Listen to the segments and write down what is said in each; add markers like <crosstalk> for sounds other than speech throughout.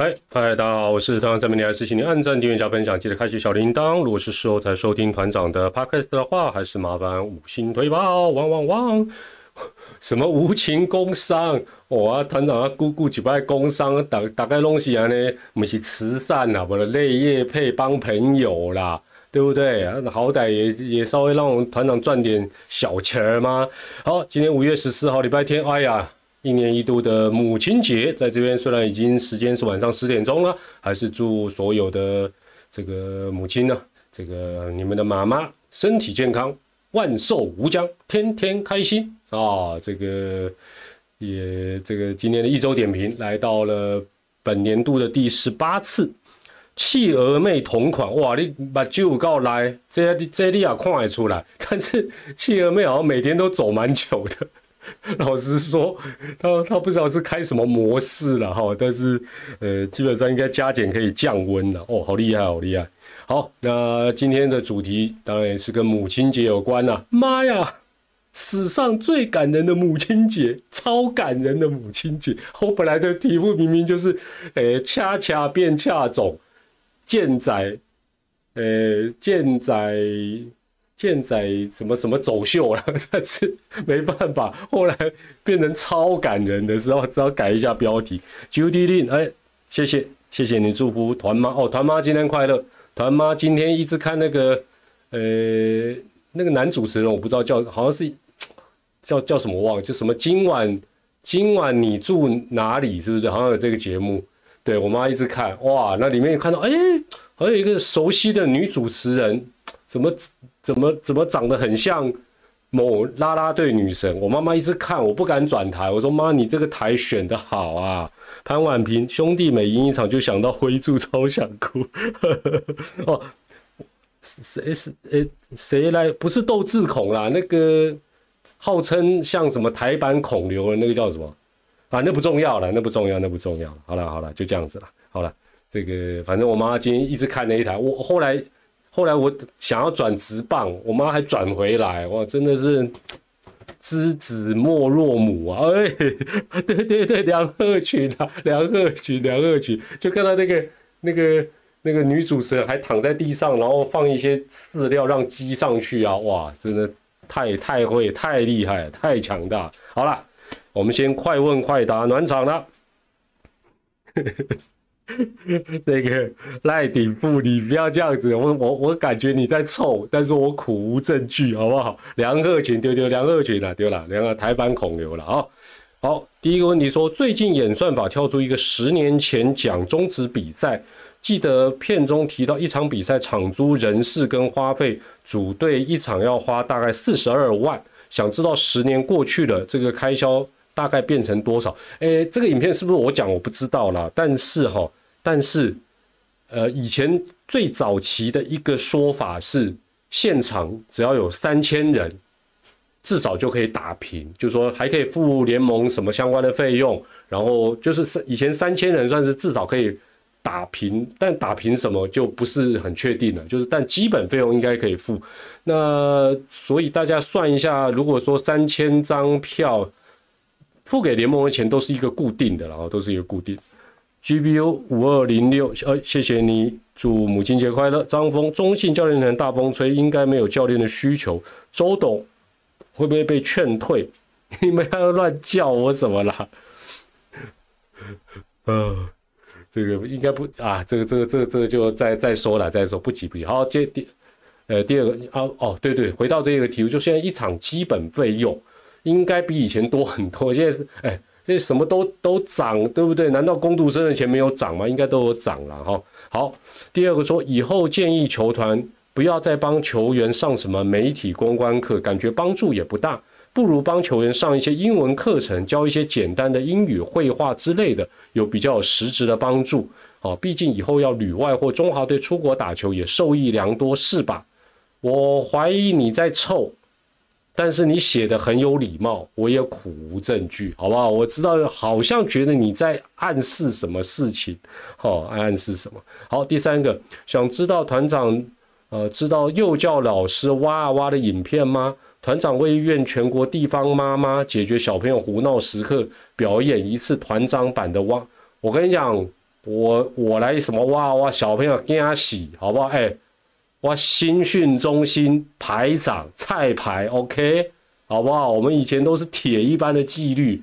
嗨嗨，大家好，我是团长张明，还是请您按赞、订阅、加分享，记得开启小铃铛。如果是事后才收听团长的 podcast 的话，还是麻烦五星推爆，汪汪汪！<laughs> 什么无情工伤？我啊团长啊，姑姑几拜工伤，大大概东西啊呢，不是慈善啦，我的泪液配帮朋友啦，对不对？好歹也也稍微让我们团长赚点小钱儿嘛？好，今天五月十四号，礼拜天，哎呀。一年一度的母亲节，在这边虽然已经时间是晚上十点钟了，还是祝所有的这个母亲呢，这个你们的妈妈身体健康，万寿无疆，天天开心啊！这个也这个今年的一周点评来到了本年度的第十八次，企鹅妹同款哇！你把旧告来，这这你也看得出来，但是企鹅妹好像每天都走蛮久的。<laughs> 老实说，他他不知道是开什么模式了哈，但是呃，基本上应该加减可以降温了哦，好厉害，好厉害。好，那今天的主题当然也是跟母亲节有关了。妈呀，史上最感人的母亲节，超感人的母亲节。我本来的题目明明就是，呃，恰恰变恰种，健仔，呃，健仔。现在什么什么走秀了，<laughs> 但是没办法，后来变成超感人的时候，只好改一下标题。Judy Lin，哎，谢谢谢谢你祝福团妈哦，团妈今天快乐。团妈今天一直看那个呃那个男主持人，我不知道叫好像是叫叫什么忘了，就什么今晚今晚你住哪里？是不是好像有这个节目？对我妈一直看哇，那里面看到哎，还有一个熟悉的女主持人，怎么？怎么怎么长得很像某拉拉队女神？我妈妈一直看，我不敢转台。我说妈，你这个台选的好啊！潘婉平兄弟每赢一场就想到灰柱，超想哭。<laughs> 哦，谁是诶？谁来？不是斗智孔啦，那个号称像什么台版孔刘的那个叫什么？啊，那不重要了，那不重要，那不重要。好了好了，就这样子了。好了，这个反正我妈今天一直看那一台，我后来。后来我想要转直棒，我妈还转回来，哇，真的是知子莫若母啊！哎，<laughs> 对对对，梁鹤群啊，<laughs> 梁鹤群，梁鹤群，就看到那个那个那个女主持人还躺在地上，然后放一些饲料让鸡上去啊，哇，真的太太会，太厉害，太强大。好了，我们先快问快答暖场了。<laughs> 那个赖顶部，你不要这样子，我我我感觉你在臭，但是我苦无证据，好不好？梁鹤群丢丢，梁鹤群了丢了，两个台版孔刘了啊！好，第一个问题说，最近演算法跳出一个十年前讲中止比赛，记得片中提到一场比赛场租人事跟花费，组队一场要花大概四十二万，想知道十年过去了，这个开销大概变成多少？诶，这个影片是不是我讲？我不知道啦，但是哈。但是，呃，以前最早期的一个说法是，现场只要有三千人，至少就可以打平，就是说还可以付联盟什么相关的费用，然后就是三以前三千人算是至少可以打平，但打平什么就不是很确定了，就是但基本费用应该可以付。那所以大家算一下，如果说三千张票付给联盟的钱都是一个固定的，然后都是一个固定。GBU 五二零六，呃，谢谢你，祝母亲节快乐。张峰，中信教练团大风吹，应该没有教练的需求。周董会不会被劝退？<laughs> 你们要乱叫我什么啦？呃，<laughs> 这个应该不啊，这个这个这个这个就再再说了，再说不急不急。好，接第呃第二个啊哦对对，回到这个题目，就现在一场基本费用应该比以前多很多。现在是哎。这什么都都涨，对不对？难道攻读生的钱没有涨吗？应该都有涨了哈。好，第二个说，以后建议球团不要再帮球员上什么媒体公关课，感觉帮助也不大，不如帮球员上一些英文课程，教一些简单的英语、绘画之类的，有比较有实质的帮助。哦，毕竟以后要旅外或中华队出国打球，也受益良多，是吧？我怀疑你在凑。但是你写的很有礼貌，我也苦无证据，好不好？我知道好像觉得你在暗示什么事情，哦，暗示什么？好，第三个，想知道团长，呃，知道幼教老师哇啊哇的影片吗？团长为愿全国地方妈妈解决小朋友胡闹时刻表演一次团长版的哇，我跟你讲，我我来什么哇哇小朋友惊喜好不好？哎，哇新训中心排长菜排 OK 好不好？我们以前都是铁一般的纪律。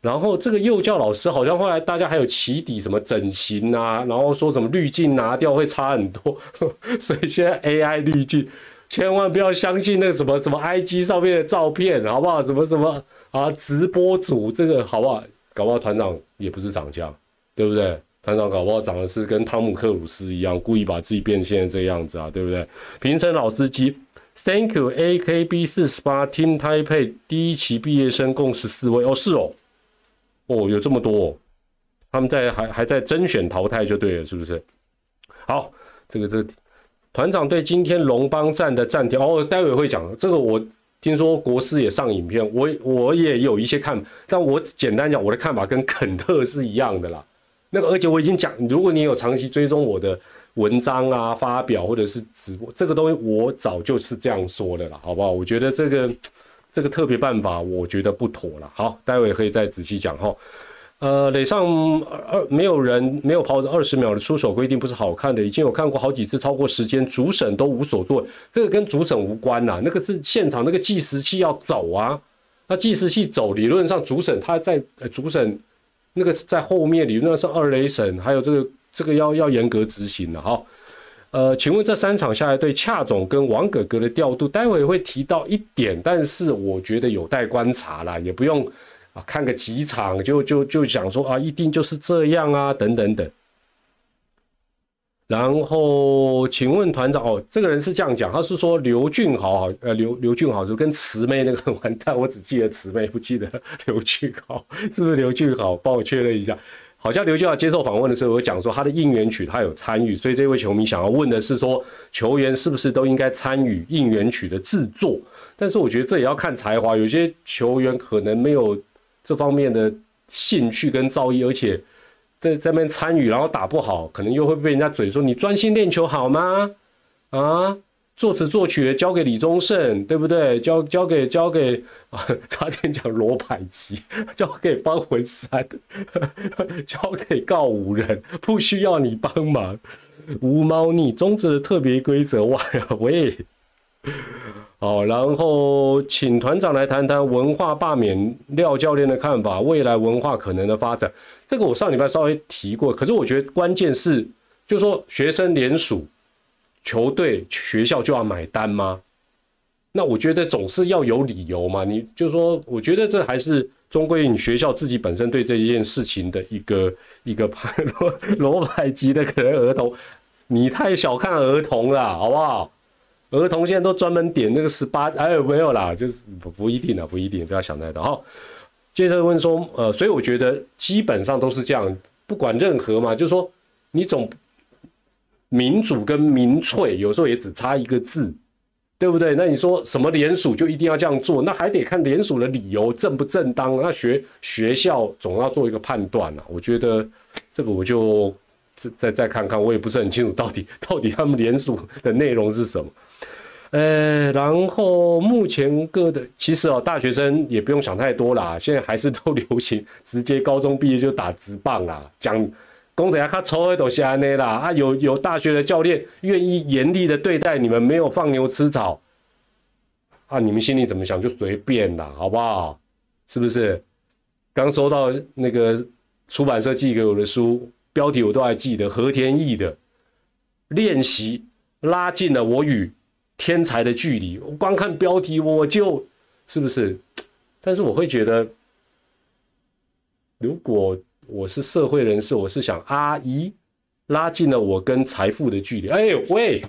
然后这个幼教老师好像后来大家还有起底什么整形啊，然后说什么滤镜拿掉会差很多，<laughs> 所以现在 AI 滤镜千万不要相信那个什么什么 IG 上面的照片，好不好？什么什么啊直播组这个好不好？搞不好团长也不是长这样，对不对？团长搞不好长得是跟汤姆克鲁斯一样，故意把自己变现在这样子啊，对不对？平成老司机，Thank you AKB 四十八 Team Taipei 第一期毕业生共十四位，哦是哦。哦，有这么多，他们在还还在甄选淘汰就对了，是不是？好，这个这个团长对今天龙邦站的站条，哦，待会会讲这个。我听说国师也上影片，我我也有一些看，但我简单讲我的看法跟肯特是一样的啦。那个而且我已经讲，如果你有长期追踪我的文章啊、发表或者是直播，这个东西我早就是这样说的了，好不好？我觉得这个。这个特别办法，我觉得不妥了。好，待会可以再仔细讲哈。呃，垒上二二没有人没有跑二十秒的出手规定不是好看的，已经有看过好几次超过时间，主审都无所作。这个跟主审无关呐，那个是现场那个计时器要走啊。那计时器走，理论上主审他在呃主审那个在后面，理论上是二雷神，还有这个这个要要严格执行的哈。呃，请问这三场下来，对恰总跟王哥哥的调度，待会会提到一点，但是我觉得有待观察啦，也不用啊看个几场就就就想说啊，一定就是这样啊，等等等。然后请问团长哦，这个人是这样讲，他是说刘俊豪呃刘刘俊豪就跟慈妹那个完蛋，我只记得慈妹，不记得刘俊豪，是不是刘俊豪？帮我确认一下。好像刘俊豪接受访问的时候有讲说他的应援曲他有参与，所以这位球迷想要问的是说球员是不是都应该参与应援曲的制作？但是我觉得这也要看才华，有些球员可能没有这方面的兴趣跟造诣，而且在这边参与然后打不好，可能又会被人家嘴说你专心练球好吗？啊？作词作曲交给李宗盛，对不对？交交给交给啊，<laughs> 差点讲罗百吉，交给方文山，<laughs> 交给告五人，不需要你帮忙。无猫腻，终止了特别规则外啊，喂。好，然后请团长来谈谈文化罢免廖教练的看法，未来文化可能的发展。这个我上礼拜稍微提过，可是我觉得关键是，就是说学生联署。球队、学校就要买单吗？那我觉得总是要有理由嘛。你就说，我觉得这还是终归你学校自己本身对这一件事情的一个一个 <laughs> 罗罗百吉的可能儿童，你太小看儿童了，好不好？儿童现在都专门点那个十八，哎，没有啦，就是不不一定了，不一定，不要想太多。好，接着问说，呃，所以我觉得基本上都是这样，不管任何嘛，就是说你总。民主跟民粹有时候也只差一个字，对不对？那你说什么联署就一定要这样做？那还得看联署的理由正不正当。那学学校总要做一个判断啊。我觉得这个我就再再再看看，我也不是很清楚到底到底他们联署的内容是什么。呃，然后目前各的其实哦，大学生也不用想太多啦，<laughs> 现在还是都流行直接高中毕业就打直棒啦，讲。公仔啊，他抽的都是安内啦啊！有有大学的教练愿意严厉的对待你们，没有放牛吃草啊！你们心里怎么想就随便啦，好不好？是不是？刚收到那个出版社寄给我的书，标题我都还记得，和田义的练习拉近了我与天才的距离。我光看标题我就是不是？但是我会觉得，如果。我是社会人士，我是想阿姨拉近了我跟财富的距离。哎喂，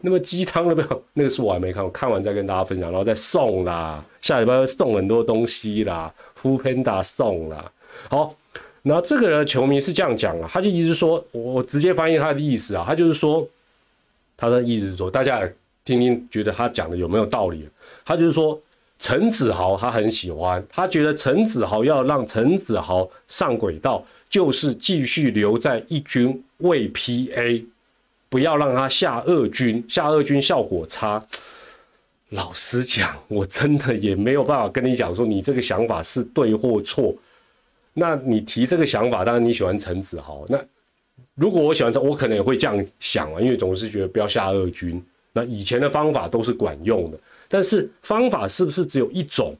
那么鸡汤了没有？那个书我还没看，我看完再跟大家分享，然后再送啦。下礼拜送很多东西啦，Fu Panda 送啦。好，然后这个人球迷是这样讲啊，他就一直说，我直接翻译他的意思啊，他就是说，他的意思是说，大家听听，觉得他讲的有没有道理？他就是说。陈子豪他很喜欢，他觉得陈子豪要让陈子豪上轨道，就是继续留在一军为 PA，不要让他下二军，下二军效果差。老实讲，我真的也没有办法跟你讲说你这个想法是对或错。那你提这个想法，当然你喜欢陈子豪。那如果我喜欢这，我可能也会这样想啊，因为总是觉得不要下二军。那以前的方法都是管用的，但是方法是不是只有一种？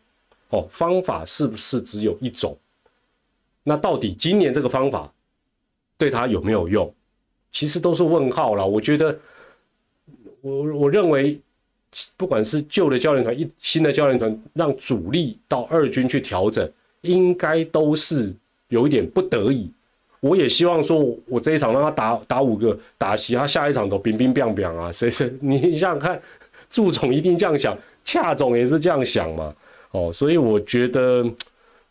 哦，方法是不是只有一种？那到底今年这个方法对他有没有用？其实都是问号了。我觉得，我我认为，不管是旧的教练团、一新的教练团，让主力到二军去调整。应该都是有一点不得已，我也希望说，我这一场让他打打五个打席，他下一场都冰冰冰冰啊！谁谁 <laughs> 你想想看，祝总一定这样想，恰总也是这样想嘛？哦，所以我觉得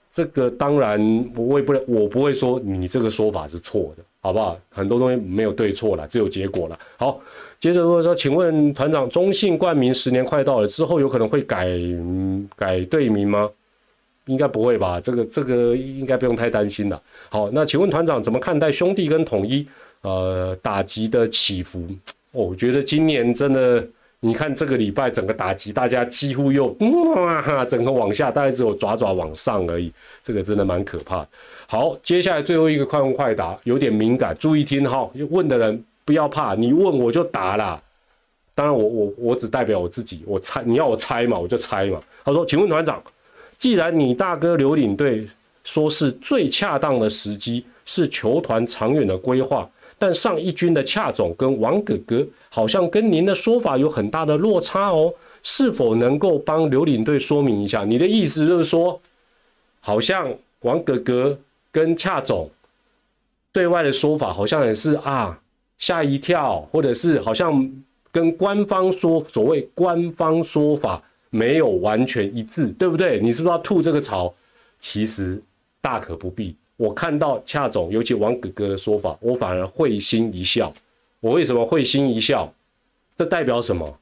这个当然我也不能，我不会说你这个说法是错的，好不好？很多东西没有对错了，只有结果了。好，接着如果说，请问团长，中信冠名十年快到了之后，有可能会改改队名吗？应该不会吧？这个这个应该不用太担心了。好，那请问团长怎么看待兄弟跟统一呃打击的起伏？我觉得今年真的，你看这个礼拜整个打击，大家几乎又哇，整个往下，大概只有爪爪往上而已。这个真的蛮可怕。好，接下来最后一个快问快答，有点敏感，注意听哈。问的人不要怕，你问我就答啦。当然，我我我只代表我自己，我猜你要我猜嘛，我就猜嘛。他说，请问团长。既然你大哥刘领队说是最恰当的时机，是球团长远的规划，但上一军的恰总跟王哥哥好像跟您的说法有很大的落差哦，是否能够帮刘领队说明一下？你的意思就是说，好像王哥哥跟恰总对外的说法好像也是啊吓一跳，或者是好像跟官方说所谓官方说法。没有完全一致，对不对？你是不是要吐这个槽？其实大可不必。我看到恰总，尤其王哥哥的说法，我反而会心一笑。我为什么会心一笑？这代表什么？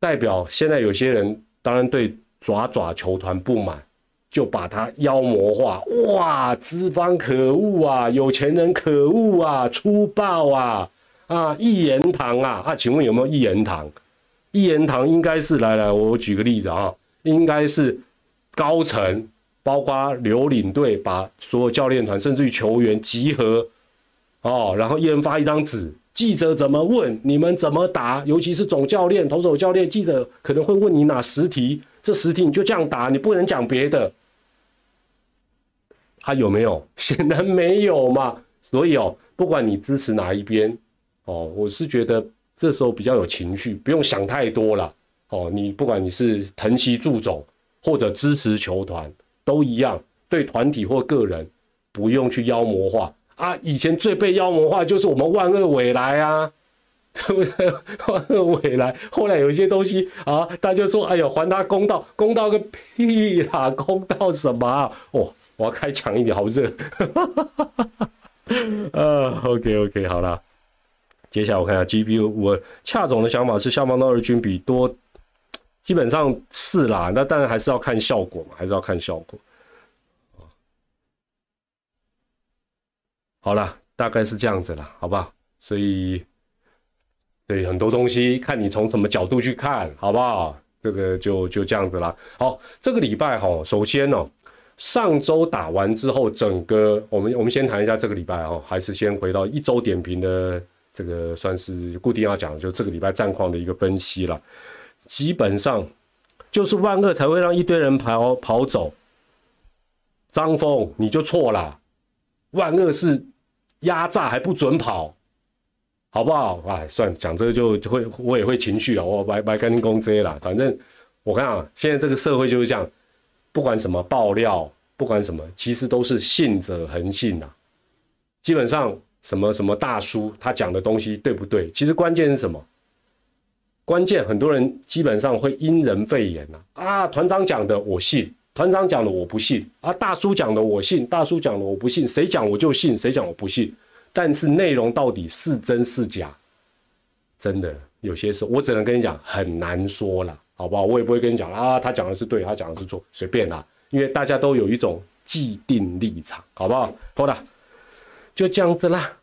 代表现在有些人当然对爪爪球团不满，就把他妖魔化。哇，资方可恶啊，有钱人可恶啊，粗暴啊，啊，一言堂啊，啊，请问有没有一言堂？一言堂应该是来来，我举个例子啊，应该是高层，包括刘领队，把所有教练团甚至于球员集合，哦，然后一人发一张纸，记者怎么问，你们怎么答，尤其是总教练、投手教练，记者可能会问你哪十题，这十题你就这样答，你不能讲别的。他有没有？<laughs> 显然没有嘛。所以哦，不管你支持哪一边，哦，我是觉得。这时候比较有情绪，不用想太多了。哦，你不管你是疼惜祝总或者支持球团，都一样。对团体或个人，不用去妖魔化啊。以前最被妖魔化就是我们万恶未来啊，<laughs> 对不对？万恶未来，后来有一些东西啊，大家说，哎呦，还他公道，公道个屁啦，<laughs> 公道什么？哦，我要开强一点，好热。呃，<laughs> OK OK，好了。接下来我看下 GPU，我恰总的想法是下方的二军比多，基本上是啦，那当然还是要看效果嘛，还是要看效果。好了，大概是这样子了，好不好？所以，对很多东西看你从什么角度去看，好不好？这个就就这样子了。好，这个礼拜哈，首先呢，上周打完之后，整个我们我们先谈一下这个礼拜哈，还是先回到一周点评的。这个算是固定要讲，就这个礼拜战况的一个分析了。基本上就是万恶才会让一堆人跑跑走。张峰你就错了，万恶是压榨还不准跑，好不好？哎，算讲这个就会我也会情绪啊，我白白干净公这些了。反正我看啊，现在这个社会就是这样，不管什么爆料，不管什么，其实都是信者恒信呐。基本上。什么什么大叔，他讲的东西对不对？其实关键是什么？关键很多人基本上会因人废言呐。啊，团长讲的我信，团长讲的我不信。啊，大叔讲的我信，大叔讲的我不信。谁讲我就信，谁讲我不信。但是内容到底是真是假？真的有些时候我只能跟你讲，很难说了，好不好？我也不会跟你讲啊，他讲的是对，他讲的是错，随便啦。因为大家都有一种既定立场，好不好？好的。就这样子啦，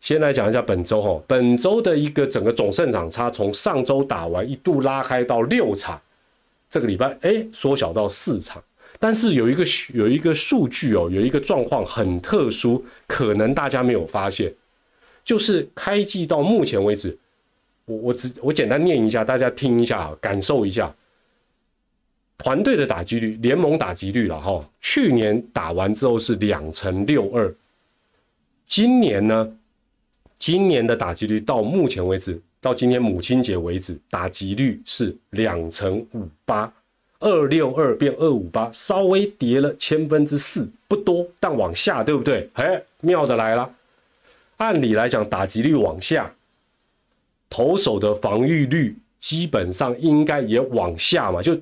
先来讲一下本周哈，本周的一个整个总胜场差从上周打完一度拉开到六场，这个礼拜哎缩小到四场，但是有一个有一个数据哦，有一个状况很特殊，可能大家没有发现，就是开季到目前为止，我我只我简单念一下，大家听一下，感受一下。团队的打击率，联盟打击率了哈。去年打完之后是两成六二，今年呢，今年的打击率到目前为止，到今天母亲节为止，打击率是两成五八，二六二变二五八，稍微跌了千分之四，不多，但往下，对不对？哎，妙的来了。按理来讲，打击率往下，投手的防御率基本上应该也往下嘛，就。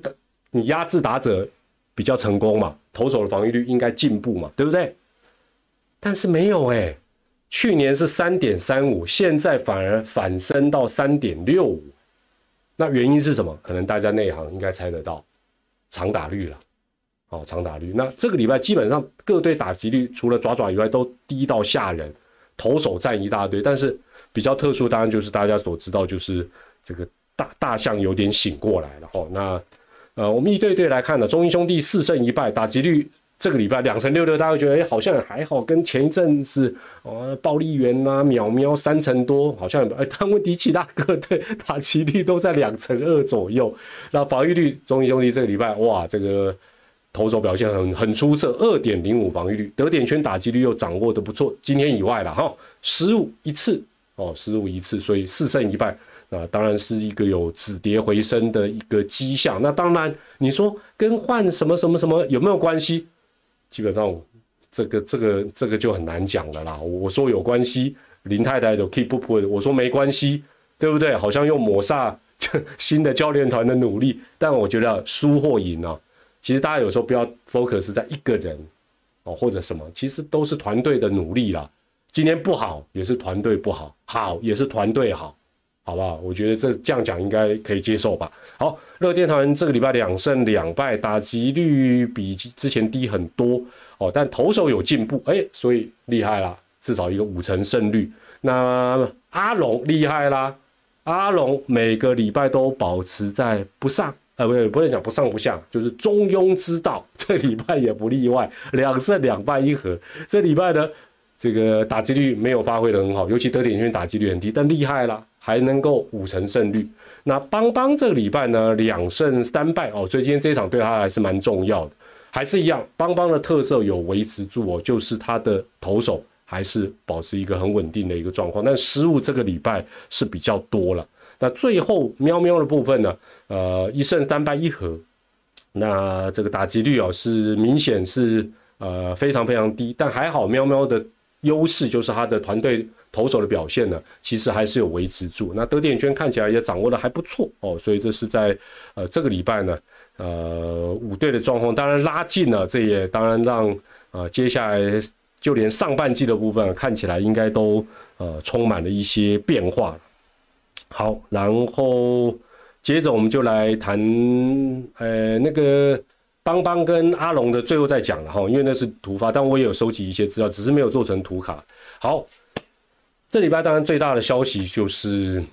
你压制打者比较成功嘛？投手的防御率应该进步嘛？对不对？但是没有哎，去年是三点三五，现在反而反升到三点六五。那原因是什么？可能大家内行应该猜得到，长打率了。哦，长打率。那这个礼拜基本上各队打击率除了爪爪以外都低到吓人，投手占一大堆。但是比较特殊，当然就是大家所知道，就是这个大大象有点醒过来了。哦，那。呃，我们一对对来看呢，中英兄弟四胜一败，打击率这个礼拜两成六六，大家会觉得哎，好像还好，跟前一阵子哦，暴力员呐，秒喵三成多，好像哎，但问题其他各队打击率都在两成二左右。那防御率，中英兄弟这个礼拜哇，这个投手表现很很出色，二点零五防御率，得点圈打击率又掌握的不错。今天以外了哈，失误一次哦，失误一次，所以四胜一败。那当然是一个有止跌回升的一个迹象。那当然，你说跟换什么什么什么有没有关系？基本上，这个这个这个就很难讲了啦。我说有关系，林太太的 keep up，我说没关系，对不对？好像又抹煞新的教练团的努力。但我觉得输或赢啊，其实大家有时候不要 focus 在一个人哦或者什么，其实都是团队的努力啦。今天不好也是团队不好，好也是团队好。好不好？我觉得这这样讲应该可以接受吧。好，乐天团这个礼拜两胜两败，打击率比之前低很多哦，但投手有进步，哎，所以厉害啦，至少一个五成胜率。那阿龙厉害啦，阿龙每个礼拜都保持在不上，呃，不对，不能讲不上不下，就是中庸之道。这礼拜也不例外，两胜两败一和。这礼拜呢，这个打击率没有发挥的很好，尤其得点圈打击率很低，但厉害了。还能够五成胜率，那邦邦这个礼拜呢两胜三败哦，所以今天这一场对他还是蛮重要的，还是一样，邦邦的特色有维持住哦，就是他的投手还是保持一个很稳定的一个状况，但失误这个礼拜是比较多了。那最后喵喵的部分呢，呃，一胜三败一和，那这个打击率哦是明显是呃非常非常低，但还好喵喵的优势就是他的团队。投手的表现呢，其实还是有维持住。那德典圈看起来也掌握的还不错哦，所以这是在呃这个礼拜呢，呃五队的状况当然拉近了，这也当然让呃接下来就连上半季的部分看起来应该都呃充满了一些变化。好，然后接着我们就来谈呃那个邦邦跟阿龙的最后再讲了哈，因为那是图发，但我也有收集一些资料，只是没有做成图卡。好。这礼拜当然最大的消息就是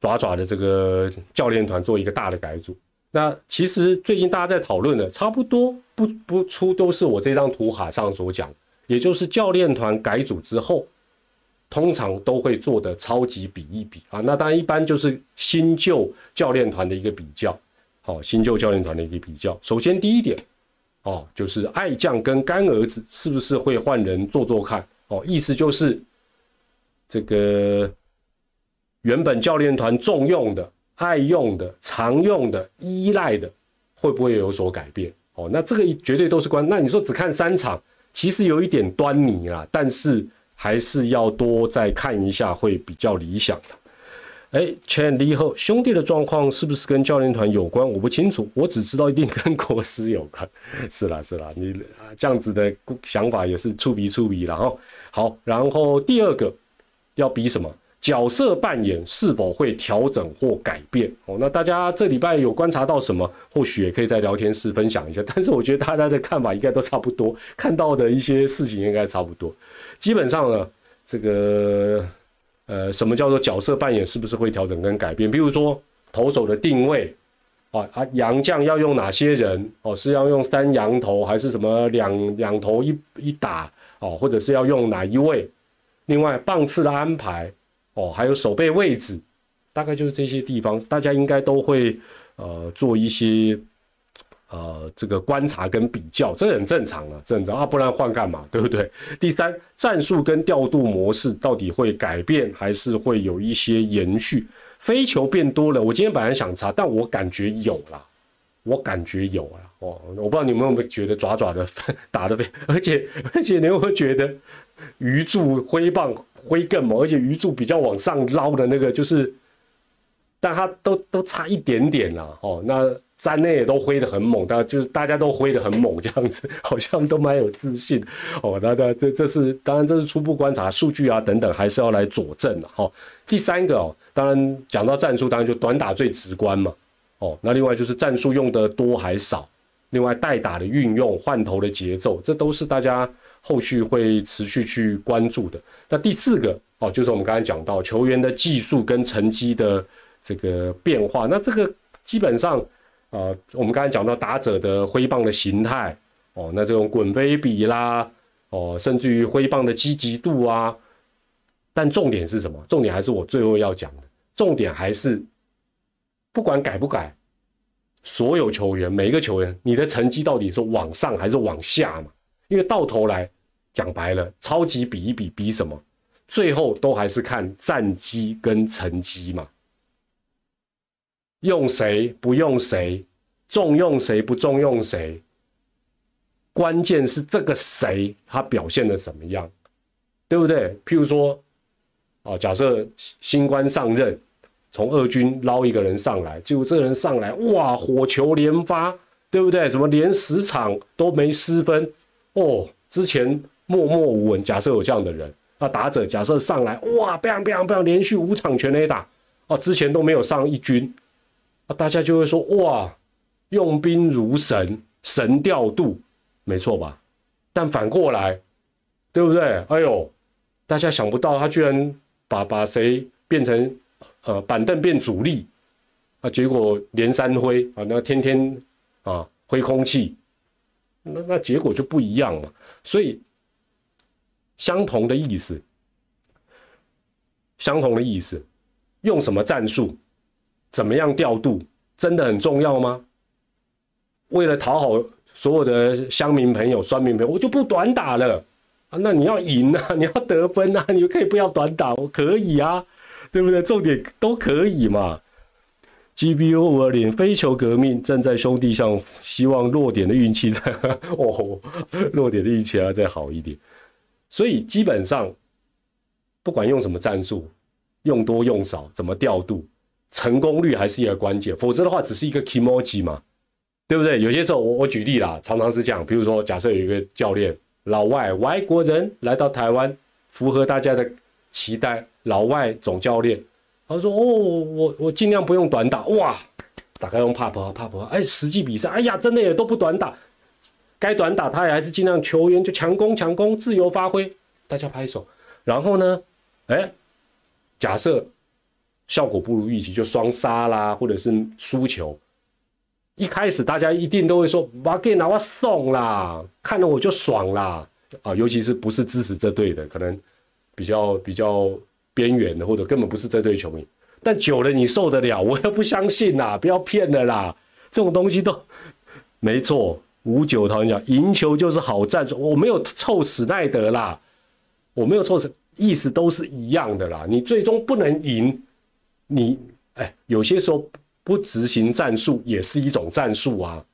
爪爪的这个教练团做一个大的改组。那其实最近大家在讨论的，差不多不不出都是我这张图卡上所讲，也就是教练团改组之后，通常都会做的超级比一比啊。那当然一般就是新旧教练团的一个比较，好，新旧教练团的一个比较。首先第一点，哦，就是爱将跟干儿子是不是会换人做做看？哦，意思就是。这个原本教练团重用的、爱用的、常用的、依赖的，会不会有所改变？哦，那这个绝对都是关。那你说只看三场，其实有一点端倪啦，但是还是要多再看一下，会比较理想的。哎，前离后兄弟的状况是不是跟教练团有关？我不清楚，我只知道一定跟国师有关。<laughs> 是啦，是啦，你这样子的想法也是触鼻触鼻了哈。好，然后第二个。要比什么角色扮演是否会调整或改变哦？那大家这礼拜有观察到什么？或许也可以在聊天室分享一下。<laughs> 但是我觉得大家的看法应该都差不多，看到的一些事情应该差不多。基本上呢，这个呃，什么叫做角色扮演？是不是会调整跟改变？比如说投手的定位啊啊，洋将要用哪些人？哦，是要用三羊头还是什么两两头一一打？哦，或者是要用哪一位？另外棒次的安排，哦，还有守备位置，大概就是这些地方，大家应该都会呃做一些呃这个观察跟比较，这很正常了，正常啊，不然换干嘛？<laughs> 对不对？第三，战术跟调度模式到底会改变，还是会有一些延续？飞球变多了，我今天本来想查，但我感觉有了，我感觉有了哦，我不知道你们有没有觉得爪爪的 <laughs> 打的飞，而且而且你有没有觉得鱼柱挥棒挥更猛，而且鱼柱比较往上捞的那个就是，但他都都差一点点了哦，那站内也都挥得很猛，但就是大家都挥得很猛这样子，好像都蛮有自信哦，那那这这是当然这是初步观察数据啊等等还是要来佐证的哈。第三个哦。当然，讲到战术，当然就短打最直观嘛。哦，那另外就是战术用的多还少，另外代打的运用、换头的节奏，这都是大家后续会持续去关注的。那第四个哦，就是我们刚才讲到球员的技术跟成绩的这个变化。那这个基本上，呃，我们刚才讲到打者的挥棒的形态，哦，那这种滚飞比啦，哦，甚至于挥棒的积极度啊。但重点是什么？重点还是我最后要讲的。重点还是不管改不改，所有球员每一个球员，你的成绩到底是往上还是往下嘛？因为到头来讲白了，超级比一比比什么？最后都还是看战绩跟成绩嘛。用谁不用谁，重用谁不重用谁，关键是这个谁他表现的怎么样，对不对？譬如说。哦，假设新官上任，从二军捞一个人上来，结果这个人上来，哇，火球连发，对不对？什么连十场都没失分，哦，之前默默无闻。假设有这样的人，那打者假设上来，哇，bang bang bang，连续五场全垒打，哦，之前都没有上一军，啊，大家就会说，哇，用兵如神，神调度，没错吧？但反过来，对不对？哎呦，大家想不到他居然。把把谁变成呃板凳变主力啊？结果连三挥啊，那天天啊挥空气，那那结果就不一样嘛。所以相同的意思，相同的意思，用什么战术，怎么样调度，真的很重要吗？为了讨好所有的乡民朋友、酸民朋友，我就不短打了。啊，那你要赢啊，<laughs> 你要得分啊，你可以不要短打，我可以啊，对不对？重点都可以嘛。G B O 五二零飞球革命站在兄弟上，希望落点的运气再 <laughs> 哦，落点的运气要再好一点。所以基本上，不管用什么战术，用多用少，怎么调度，成功率还是一个关键。否则的话，只是一个 emoji 嘛，对不对？有些时候我我举例啦，常常是这样。比如说，假设有一个教练。老外外国人来到台湾，符合大家的期待。老外总教练，他说：“哦，我我尽量不用短打，哇，打开用帕普帕普，哎，实际比赛，哎呀，真的也都不短打，该短打他也还是尽量球员就强攻强攻，自由发挥，大家拍手。然后呢，哎，假设效果不如预期，就双杀啦，或者是输球。”一开始大家一定都会说：“把给拿我送啦，看了我就爽啦。”啊，尤其是不是支持这队的，可能比较比较边缘的，或者根本不是这队球迷。但久了你受得了？<laughs> 我又不相信啦，不要骗了啦。这种东西都没错。五九桃讲赢球就是好战术，我没有臭死奈德啦，我没有臭死，意思都是一样的啦。你最终不能赢，你哎，有些时候。不执行战术也是一种战术啊，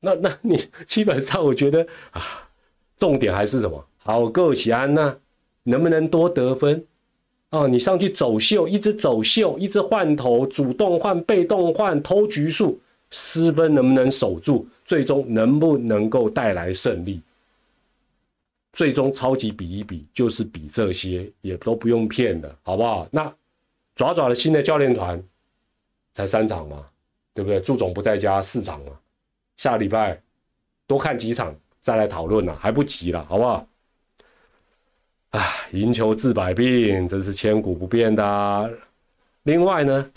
那那你基本上我觉得啊，重点还是什么？好够喜安呐，能不能多得分？哦，你上去走秀，一直走秀，一直换头，主动换、被动换，偷局数，失分能不能守住？最终能不能够带来胜利？最终超级比一比，就是比这些，也都不用骗的，好不好？那爪爪的新的教练团。才三场嘛，对不对？祝总不在家四场嘛，下礼拜多看几场再来讨论了，还不急了，好不好？啊，赢球治百病，这是千古不变的。另外呢，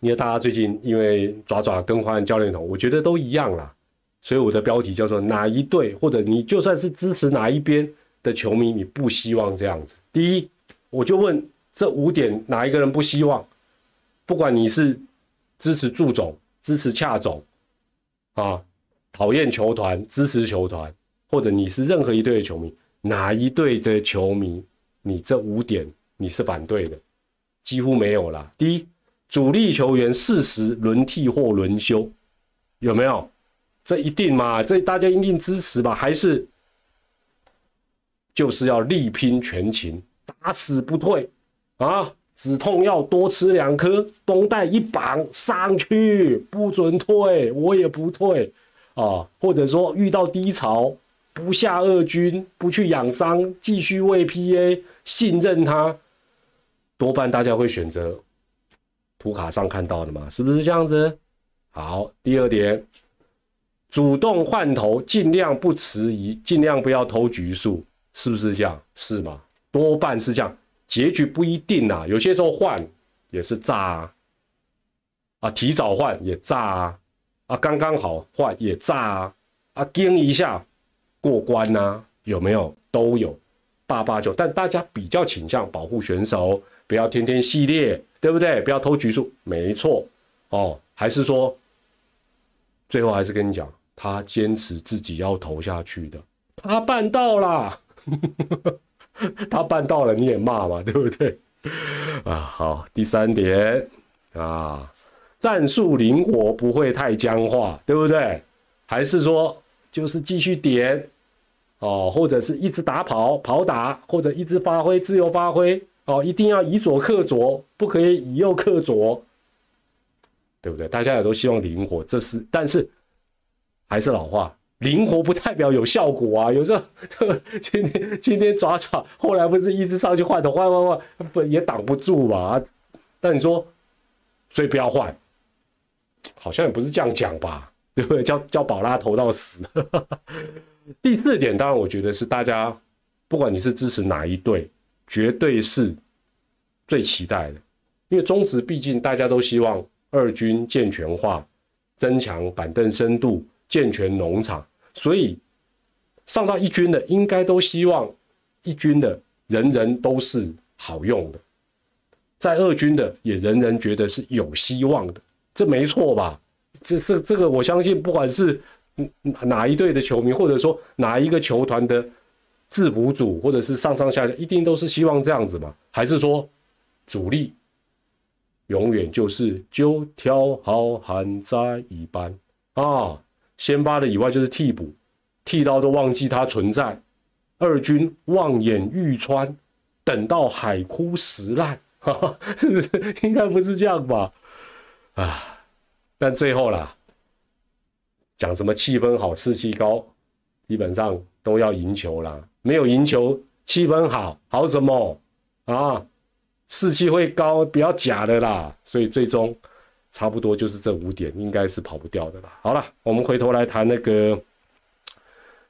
因为大家最近因为爪爪更换教练头，我觉得都一样啦，所以我的标题叫做哪一队，或者你就算是支持哪一边的球迷，你不希望这样子。第一，我就问这五点哪一个人不希望？不管你是支持祝总、支持恰总啊，讨厌球团、支持球团，或者你是任何一队的球迷，哪一队的球迷，你这五点你是反对的？几乎没有了。第一。主力球员适时轮替或轮休，有没有？这一定嘛？这大家一定支持吧？还是就是要力拼全勤，打死不退啊？止痛药多吃两颗，绷带一绑上去，不准退，我也不退啊！或者说遇到低潮，不下二军，不去养伤，继续为 PA 信任他，多半大家会选择。图卡上看到的嘛，是不是这样子？好，第二点，主动换头，尽量不迟疑，尽量不要投局数，是不是这样？是吗？多半是这样，结局不一定啊，有些时候换也是炸啊，啊，提早换也炸啊，啊，刚刚好换也炸啊，啊，盯一下过关呐，有没有？都有，八八九，但大家比较倾向保护选手，不要天天系列。对不对？不要偷局数，没错哦。还是说，最后还是跟你讲，他坚持自己要投下去的，他办到了，<laughs> 他办到了，你也骂嘛，对不对？啊，好，第三点啊，战术灵活，不会太僵化，对不对？还是说，就是继续点哦，或者是一直打跑跑打，或者一直发挥自由发挥。哦，一定要以左克左，不可以以右克左，对不对？大家也都希望灵活，这是，但是还是老话，灵活不代表有效果啊。有时候 <laughs> 今天今天抓抓，后来不是一直上去换的，换换换，不也挡不住嘛？但你说，所以不要换，好像也不是这样讲吧？对不对？叫叫宝拉投到死。第四点，当然我觉得是大家，不管你是支持哪一队。绝对是最期待的，因为中职毕竟大家都希望二军健全化，增强板凳深度，健全农场，所以上到一军的应该都希望一军的人人都是好用的，在二军的也人人觉得是有希望的，这没错吧？这这这个我相信，不管是哪一队的球迷，或者说哪一个球团的。制服组或者是上上下下，一定都是希望这样子嘛？还是说主力永远就是九条好汉在一般啊？先发的以外就是替补，剃刀都忘记他存在。二军望眼欲穿，等到海枯石烂，是不是？应该不是这样吧？啊！但最后啦，<laughs> 讲什么气氛好、士气高，基本上都要赢球啦。没有赢球，气氛好好什么啊？士气会高，不要假的啦。所以最终差不多就是这五点，应该是跑不掉的啦。好了，我们回头来谈那个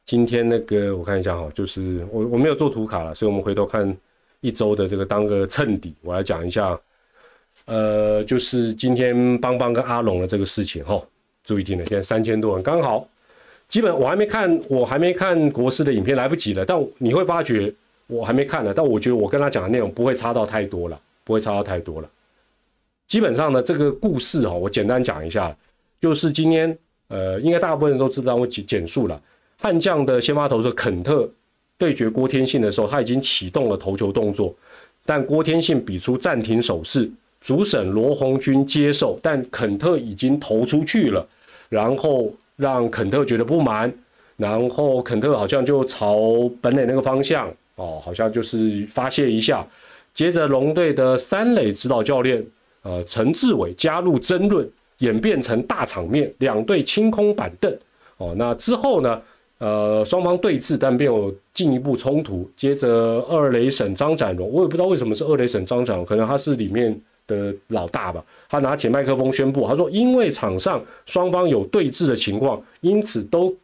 今天那个，我看一下哈，就是我我没有做图卡了，所以我们回头看一周的这个当个衬底，我来讲一下。呃，就是今天邦邦跟阿龙的这个事情哈，注意听了，现在三千多人，刚好。基本我还没看，我还没看国师的影片，来不及了。但你会发觉我还没看呢，但我觉得我跟他讲的内容不会差到太多了，不会差到太多了。基本上呢，这个故事哈，我简单讲一下，就是今天呃，应该大部分人都知道，我简简述了。悍将的先发投手肯特对决郭天信的时候，他已经启动了投球动作，但郭天信比出暂停手势，主审罗红军接受，但肯特已经投出去了，然后。让肯特觉得不满，然后肯特好像就朝本垒那个方向哦，好像就是发泄一下。接着龙队的三垒指导教练呃陈志伟加入争论，演变成大场面，两队清空板凳哦。那之后呢，呃双方对峙，但没有进一步冲突。接着二垒审张展荣，我也不知道为什么是二垒审张展，可能他是里面。的老大吧，他拿起麦克风宣布，他说：“因为场上双方有对峙的情况，因此都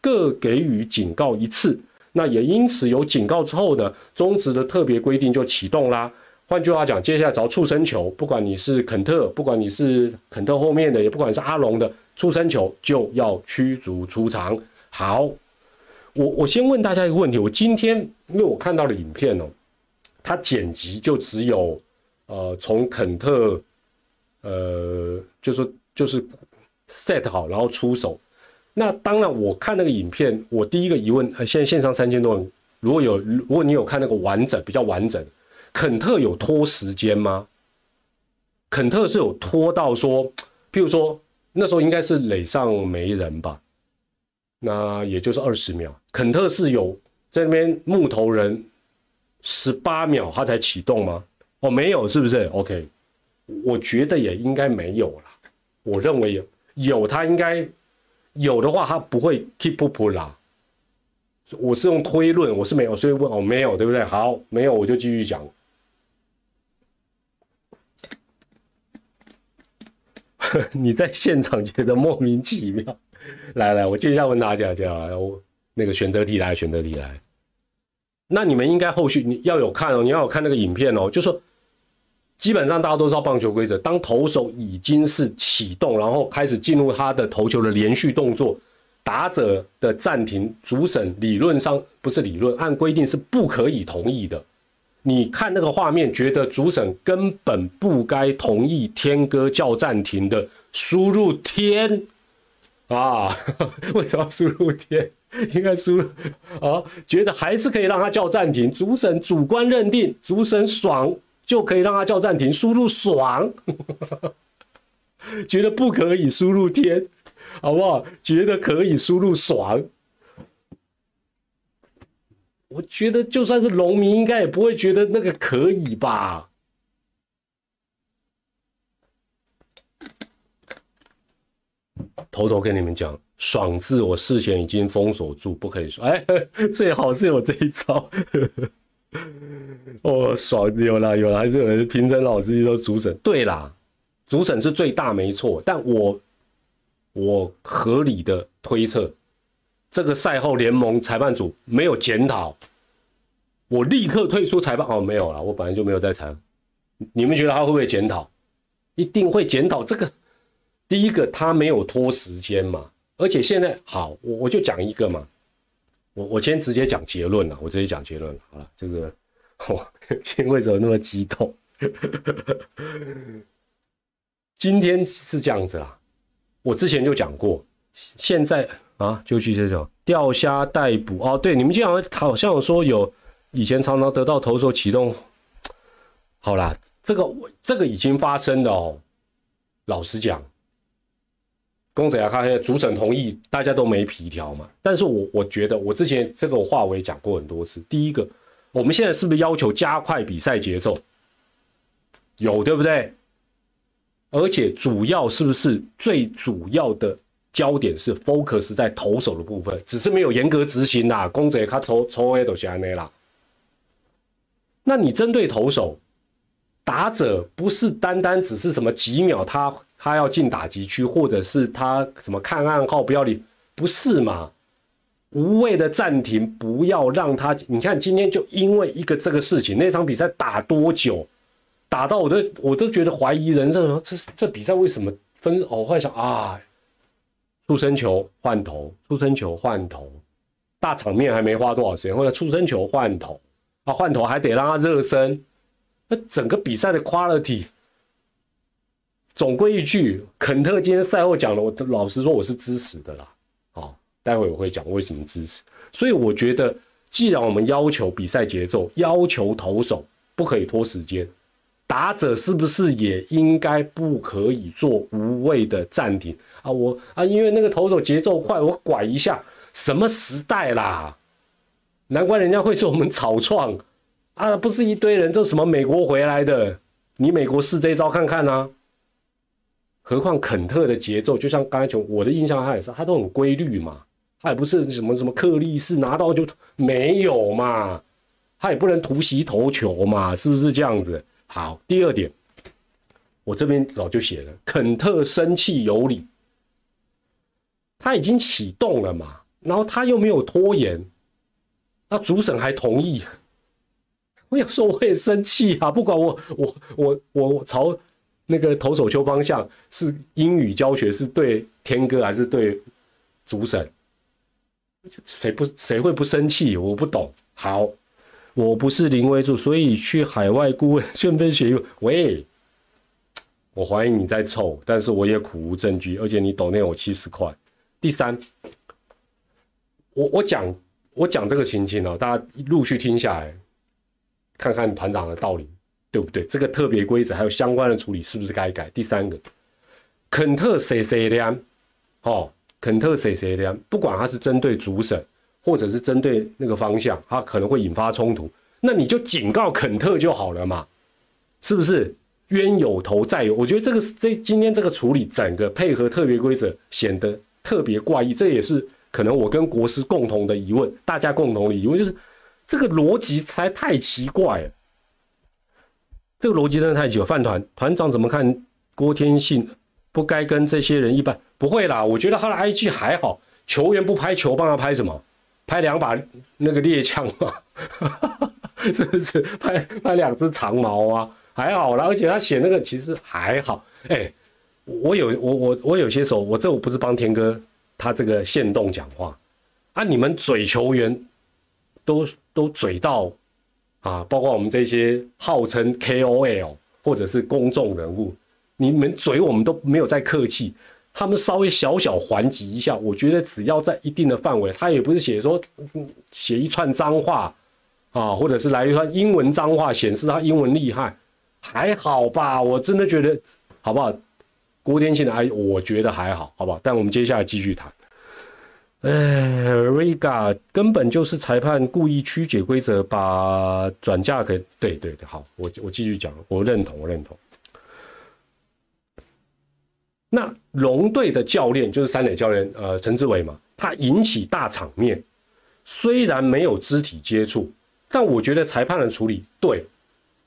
各给予警告一次。那也因此有警告之后呢，中职的特别规定就启动啦。换句话讲，接下来只要触身球，不管你是肯特，不管你是肯特后面的，也不管是阿龙的触身球，就要驱逐出场。好，我我先问大家一个问题，我今天因为我看到了影片哦，它剪辑就只有呃从肯特呃就是就是 set 好，然后出手。那当然，我看那个影片，我第一个疑问，呃，现在线上三千多人，如果有如果你有看那个完整比较完整，肯特有拖时间吗？肯特是有拖到说，譬如说那时候应该是垒上没人吧，那也就是二十秒，肯特是有在那边木头人十八秒他才启动吗？哦，没有，是不是？OK，我觉得也应该没有了，我认为有，有他应该。有的话，他不会 keep up 啦。我是用推论，我是没有，所以问哦，没有，对不对？好，没有，我就继续讲。<laughs> 你在现场觉得莫名其妙？来来，我接下来问大家，这样，我那个选择题来，选择题来。那你们应该后续你要有看哦，你要有看那个影片哦，就说。基本上大家都知道棒球规则，当投手已经是启动，然后开始进入他的投球的连续动作，打者的暂停，主审理论上不是理论，按规定是不可以同意的。你看那个画面，觉得主审根本不该同意天哥叫暂停的，输入天 <laughs> 啊？为什么输入天？<laughs> 应该输入啊？觉得还是可以让他叫暂停，主审主观认定，主审爽。就可以让他叫暂停，输入爽，<laughs> 觉得不可以输入天，好不好？觉得可以输入爽，我觉得就算是农民，应该也不会觉得那个可以吧？偷偷跟你们讲，爽字我事前已经封锁住，不可以说。哎，<laughs> 最好是有这一招。<laughs> 哦，爽有啦有啦，还是评审老师说主审对啦，主审是最大没错，但我我合理的推测，这个赛后联盟裁判组没有检讨，我立刻退出裁判哦，没有了，我本来就没有在裁，你们觉得他会不会检讨？一定会检讨这个，第一个他没有拖时间嘛，而且现在好，我我就讲一个嘛。我我先直接讲结论了，我直接讲结论了。好了，这个我 <laughs> 今天为什么那么激动？<laughs> 今天是这样子啦，我之前就讲过，现在啊，就去这种钓虾逮捕哦。对，你们经常好像有说有以前常常得到投手启动，好啦，这个这个已经发生的哦。老实讲。公子牙看现在主审同意，大家都没皮条嘛。但是我我觉得，我之前这个话我也讲过很多次。第一个，我们现在是不是要求加快比赛节奏？有对不对？而且主要是不是最主要的焦点是 focus 在投手的部分，只是没有严格执行啦。公子牙他抽抽 A 都下来啦。那你针对投手，打者不是单单只是什么几秒他。他要进打击区，或者是他什么看暗号不要理，不是嘛？无谓的暂停，不要让他。你看今天就因为一个这个事情，那场比赛打多久，打到我都我都觉得怀疑人生。这这比赛为什么分？我幻想啊，出生球换头，出生球换头，大场面还没花多少时间，或者出生球换头啊，换头还得让他热身，整个比赛的 quality。总归一句，肯特今天赛后讲了，我老实说我是支持的啦。好，待会我会讲为什么支持。所以我觉得，既然我们要求比赛节奏，要求投手不可以拖时间，打者是不是也应该不可以做无谓的暂停啊？我啊，因为那个投手节奏快，我拐一下，什么时代啦？难怪人家会说我们草创啊，不是一堆人都什么美国回来的，你美国试这招看看呢？何况肯特的节奏，就像刚才讲，我的印象他也是，他都很规律嘛，他也不是什么什么克利斯拿到就没有嘛，他也不能突袭头球嘛，是不是这样子？好，第二点，我这边早就写了，肯特生气有理，他已经启动了嘛，然后他又没有拖延，那主审还同意，我有时候我也生气啊，<laughs> 不管我我我我朝那个投手球方向是英语教学是对天哥还是对主审，谁不谁会不生气？我不懂。好，我不是林威柱，所以去海外顾问顺便学。喂，我怀疑你在凑，但是我也苦无证据，而且你抖那我七十块。第三，我我讲我讲这个情形哦，大家陆续听下来。看看团长的道理对不对？这个特别规则还有相关的处理是不是该改？第三个，肯特谁谁量，哦，肯特谁谁量，不管他是针对主审或者是针对那个方向，他可能会引发冲突，那你就警告肯特就好了嘛，是不是？冤有头债有，我觉得这个这今天这个处理整个配合特别规则显得特别怪异，这也是可能我跟国师共同的疑问，大家共同的疑问就是。这个逻辑才太奇怪了，这个逻辑真的太奇怪。饭团团长怎么看郭天信？不该跟这些人一般？不会啦，我觉得他的 IG 还好。球员不拍球，帮他拍什么？拍两把那个猎枪嘛，<laughs> 是不是？拍拍两只长矛啊，还好啦。而且他写那个其实还好。哎，我有我我我有些时候，我这我不是帮天哥他这个线动讲话啊，你们嘴球员都。都嘴到啊，包括我们这些号称 KOL 或者是公众人物，你们嘴我们都没有在客气，他们稍微小小还击一下，我觉得只要在一定的范围，他也不是写说写一串脏话啊，或者是来一串英文脏话显示他英文厉害，还好吧？我真的觉得好不好？郭天信的哎，我觉得还好，好不好？但我们接下来继续谈。哎，Riga 根本就是裁判故意曲解规则，把转嫁给……对对对，好，我我继续讲，我认同，我认同。那龙队的教练就是三垒教练，呃，陈志伟嘛，他引起大场面，虽然没有肢体接触，但我觉得裁判的处理对，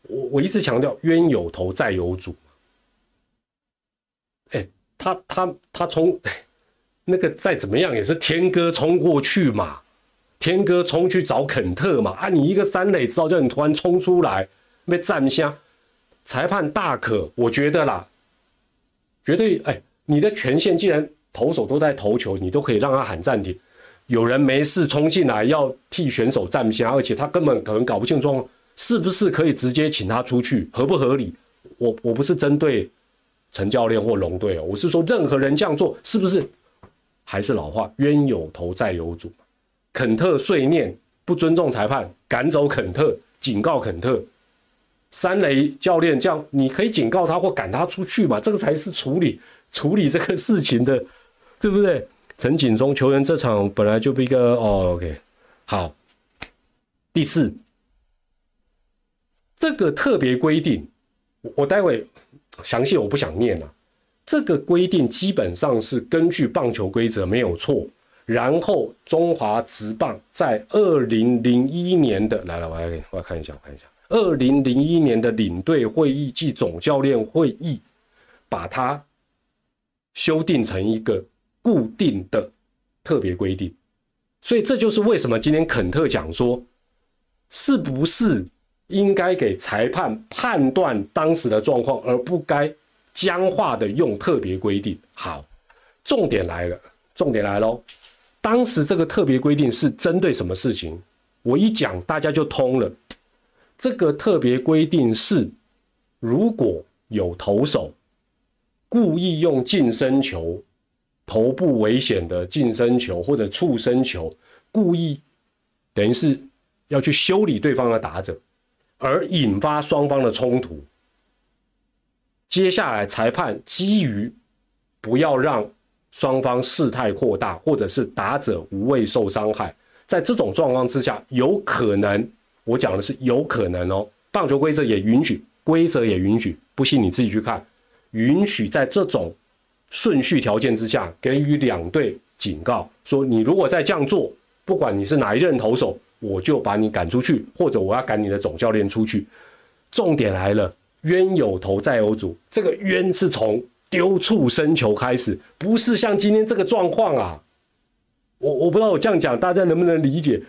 我我一直强调冤有头债有主。哎，他他他从。那个再怎么样也是天哥冲过去嘛，天哥冲去找肯特嘛啊！你一个三垒知道叫你突然冲出来被站下，裁判大可我觉得啦，绝对哎，你的权限既然投手都在投球，你都可以让他喊暂停。有人没事冲进来要替选手站下，而且他根本可能搞不清状况，是不是可以直接请他出去？合不合理？我我不是针对陈教练或龙队哦，我是说任何人这样做是不是？还是老话，冤有头债有主。肯特碎念，不尊重裁判，赶走肯特，警告肯特。三雷教练这样，你可以警告他或赶他出去嘛？这个才是处理处理这个事情的，对不对？陈锦忠球员这场本来就不一个哦，OK，好。第四，这个特别规定，我待会详细我不想念了。这个规定基本上是根据棒球规则没有错，然后中华职棒在二零零一年的来了，我来我来看一下，我看一下，二零零一年的领队会议暨总教练会议，把它修订成一个固定的特别规定，所以这就是为什么今天肯特讲说，是不是应该给裁判判断当时的状况，而不该。僵化的用特别规定，好，重点来了，重点来喽。当时这个特别规定是针对什么事情？我一讲大家就通了。这个特别规定是，如果有投手故意用近身球、头部危险的近身球或者触身球，故意等于是要去修理对方的打者，而引发双方的冲突。接下来，裁判基于不要让双方事态扩大，或者是打者无谓受伤害，在这种状况之下，有可能，我讲的是有可能哦。棒球规则也允许，规则也允许，不信你自己去看，允许在这种顺序条件之下，给予两队警告，说你如果再这样做，不管你是哪一任投手，我就把你赶出去，或者我要赶你的总教练出去。重点来了。冤有头债有主，这个冤是从丢触身球开始，不是像今天这个状况啊。我我不知道我这样讲大家能不能理解？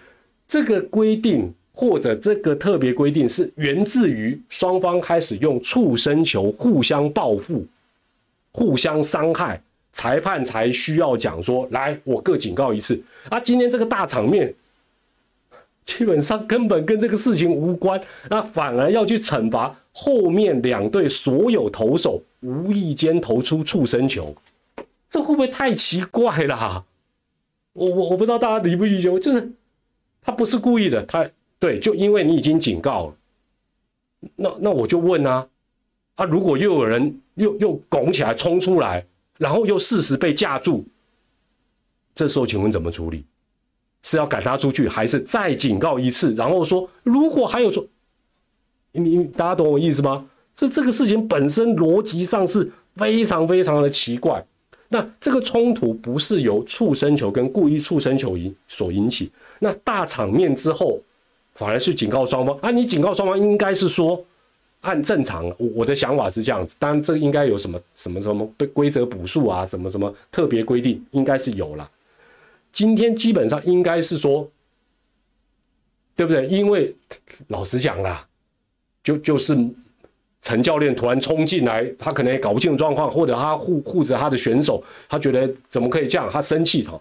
这个规定或者这个特别规定是源自于双方开始用触身球互相报复、互相伤害，裁判才需要讲说：“来，我各警告一次。”啊，今天这个大场面。基本上根本跟这个事情无关，那反而要去惩罚后面两队所有投手无意间投出触身球，这会不会太奇怪了？我我我不知道大家理不理解，就是他不是故意的，他对，就因为你已经警告了，那那我就问啊，啊，如果又有人又又拱起来冲出来，然后又事实被架住，这时候请问怎么处理？是要赶他出去，还是再警告一次？然后说，如果还有说，你大家懂我意思吗？这这个事情本身逻辑上是非常非常的奇怪。那这个冲突不是由触身球跟故意触身球引所引起，那大场面之后，反而是警告双方啊！你警告双方应该是说，按正常，我我的想法是这样子。当然，这应该有什么什么什么规则补数啊，什么什么特别规定，应该是有了。今天基本上应该是说，对不对？因为老实讲啦，就就是陈教练突然冲进来，他可能也搞不清楚状况，或者他护护着他的选手，他觉得怎么可以这样？他生气哈，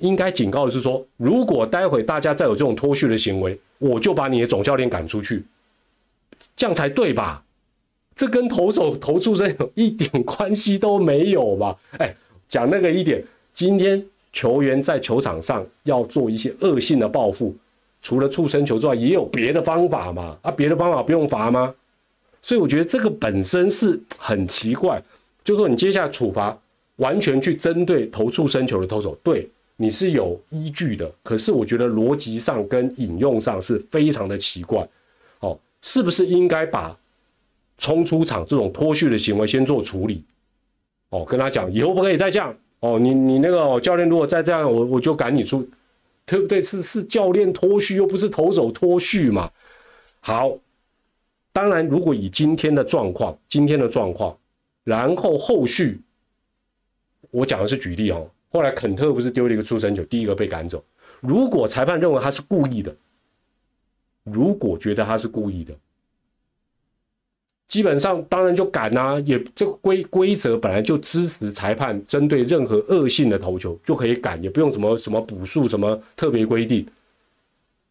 应该警告的是说，如果待会大家再有这种脱序的行为，我就把你的总教练赶出去，这样才对吧？这跟投手投出生一点关系都没有吧？哎，讲那个一点，今天。球员在球场上要做一些恶性的报复，除了触身球之外，也有别的方法嘛？啊，别的方法不用罚吗？所以我觉得这个本身是很奇怪，就说你接下来处罚完全去针对投触身球的投手，对你是有依据的，可是我觉得逻辑上跟引用上是非常的奇怪。哦，是不是应该把冲出场这种脱序的行为先做处理？哦，跟他讲以后不可以再这样。哦，你你那个教练如果再这样，我我就赶你出，对不对？是是教练脱序，又不是投手脱序嘛。好，当然，如果以今天的状况，今天的状况，然后后续，我讲的是举例哦。后来肯特不是丢了一个出生球，第一个被赶走。如果裁判认为他是故意的，如果觉得他是故意的。基本上当然就赶呐，也这规规则本来就支持裁判针对任何恶性的投球就可以赶，也不用什么什么补数什么特别规定，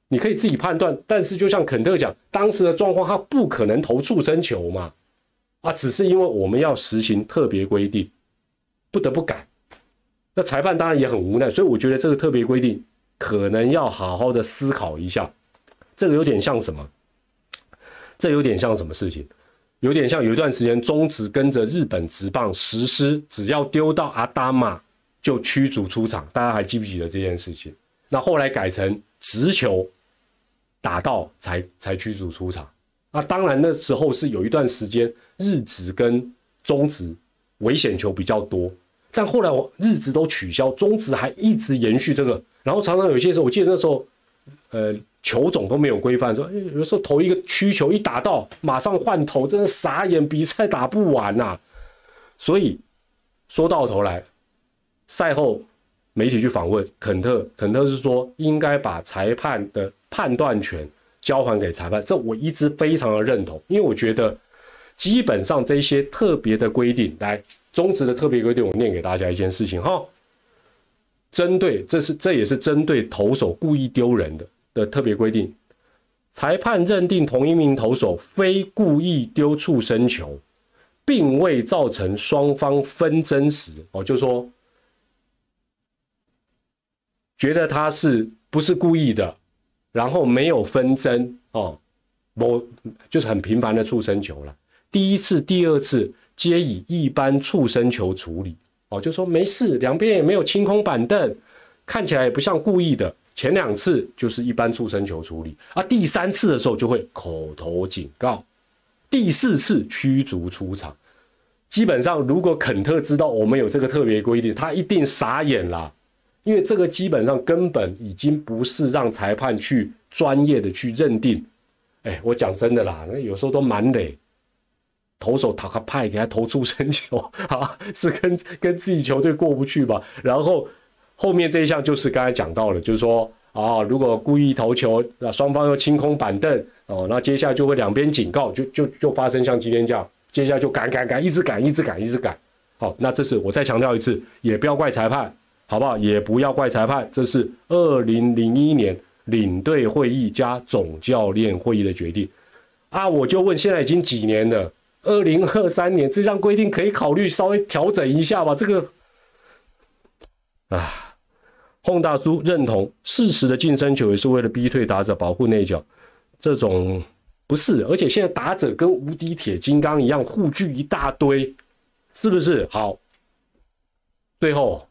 你可以自己判断。但是就像肯特讲，当时的状况他不可能投触身球嘛，啊，只是因为我们要实行特别规定，不得不改。那裁判当然也很无奈，所以我觉得这个特别规定可能要好好的思考一下。这个有点像什么？这有点像什么事情？有点像有一段时间，中职跟着日本职棒实施，只要丢到阿达玛就驱逐出场。大家还记不记得这件事情？那后来改成直球打到才才驱逐出场。那当然那时候是有一段时间日职跟中职危险球比较多，但后来我日职都取消，中职还一直延续这个。然后常常有些时候，我记得那时候，呃。球种都没有规范，说有时候投一个曲球一打到，马上换头，真的傻眼，比赛打不完呐。所以说到头来，赛后媒体去访问肯特，肯特是说应该把裁判的判断权交还给裁判，这我一直非常的认同，因为我觉得基本上这些特别的规定，来中职的特别规定，我念给大家一件事情哈，针对这是这也是针对投手故意丢人的。的特别规定，裁判认定同一名投手非故意丢触身球，并未造成双方纷争时，哦，就说觉得他是不是故意的，然后没有纷争哦，我就是很频繁的触身球了。第一次、第二次皆以一般触身球处理，哦，就说没事，两边也没有清空板凳，看起来也不像故意的。前两次就是一般触身球处理，啊，第三次的时候就会口头警告，第四次驱逐出场。基本上，如果肯特知道我们有这个特别规定，他一定傻眼啦，因为这个基本上根本已经不是让裁判去专业的去认定。哎，我讲真的啦，那有时候都蛮累，投手塔克派给他投出身球啊，是跟跟自己球队过不去吧，然后。后面这一项就是刚才讲到了，就是说，啊，如果故意投球，那双方又清空板凳哦，那接下来就会两边警告，就就就发生像今天这样，接下来就赶赶赶，一直赶，一直赶，一直赶。好，那这是我再强调一次，也不要怪裁判，好不好？也不要怪裁判，这是二零零一年领队会议加总教练会议的决定啊！我就问，现在已经几年了？二零二三年这项规定可以考虑稍微调整一下吧？这个啊，洪大叔认同，适时的近身球也是为了逼退打者，保护内角。这种不是，而且现在打者跟无敌铁金刚一样，护具一大堆，是不是？好，最后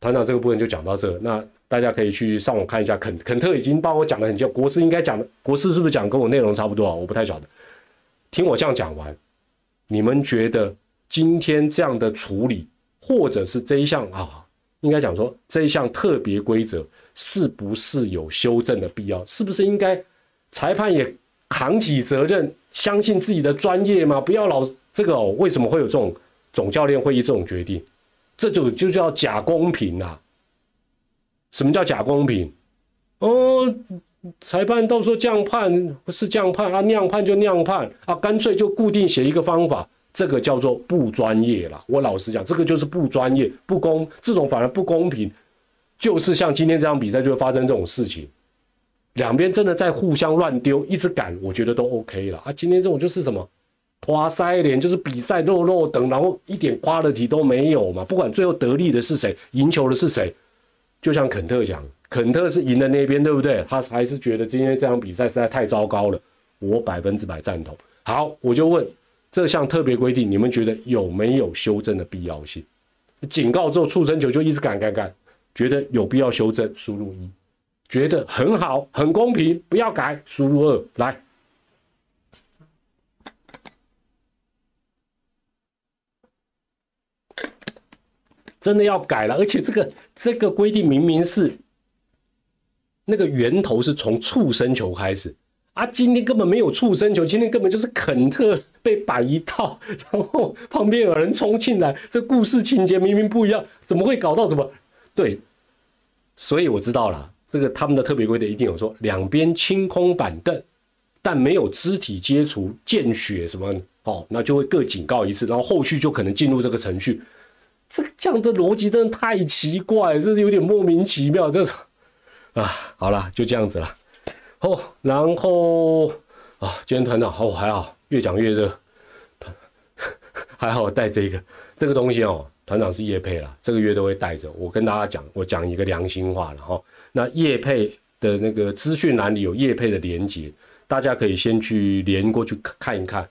团长这个部分就讲到这，那大家可以去上网看一下，肯肯特已经帮我讲的很清，国师应该讲的，国师是不是讲跟我内容差不多啊？我不太晓得，听我这样讲完。你们觉得今天这样的处理，或者是这一项啊，应该讲说这一项特别规则是不是有修正的必要？是不是应该裁判也扛起责任，相信自己的专业吗？不要老这个哦，为什么会有这种总教练会议这种决定？这就就叫假公平呐！什么叫假公平？哦，裁判到时候这样判是这样判啊，那样判就那样判啊，干脆就固定写一个方法，这个叫做不专业了。我老实讲，这个就是不专业、不公，这种反而不公平。就是像今天这场比赛就会发生这种事情，两边真的在互相乱丢，一直赶，我觉得都 OK 了啊。今天这种就是什么，花塞脸，就是比赛肉肉等，然后一点瓜的题都没有嘛。不管最后得利的是谁，赢球的是谁，就像肯特讲。肯特是赢的那边，对不对？他还是觉得今天这场比赛实在太糟糕了，我百分之百赞同。好，我就问这项特别规定，你们觉得有没有修正的必要性？警告之后，畜生球就一直赶赶赶，觉得有必要修正，输入一；觉得很好，很公平，不要改，输入二。来，真的要改了，而且这个这个规定明明是。那个源头是从畜生球开始啊！今天根本没有畜生球，今天根本就是肯特被摆一套，然后旁边有人冲进来，这故事情节明明不一样，怎么会搞到什么？对，所以我知道了，这个他们的特别规定一定有说两边清空板凳，但没有肢体接触、见血什么哦，那就会各警告一次，然后后续就可能进入这个程序。这个这样的逻辑真的太奇怪，这是有点莫名其妙，这。啊，好了，就这样子了。哦，然后啊，今天团长哦还好，越讲越热。<laughs> 还好我带这个这个东西哦，团长是叶配了，这个月都会带着。我跟大家讲，我讲一个良心话了哈。那叶配的那个资讯栏里有叶配的连接，大家可以先去连过去看一看。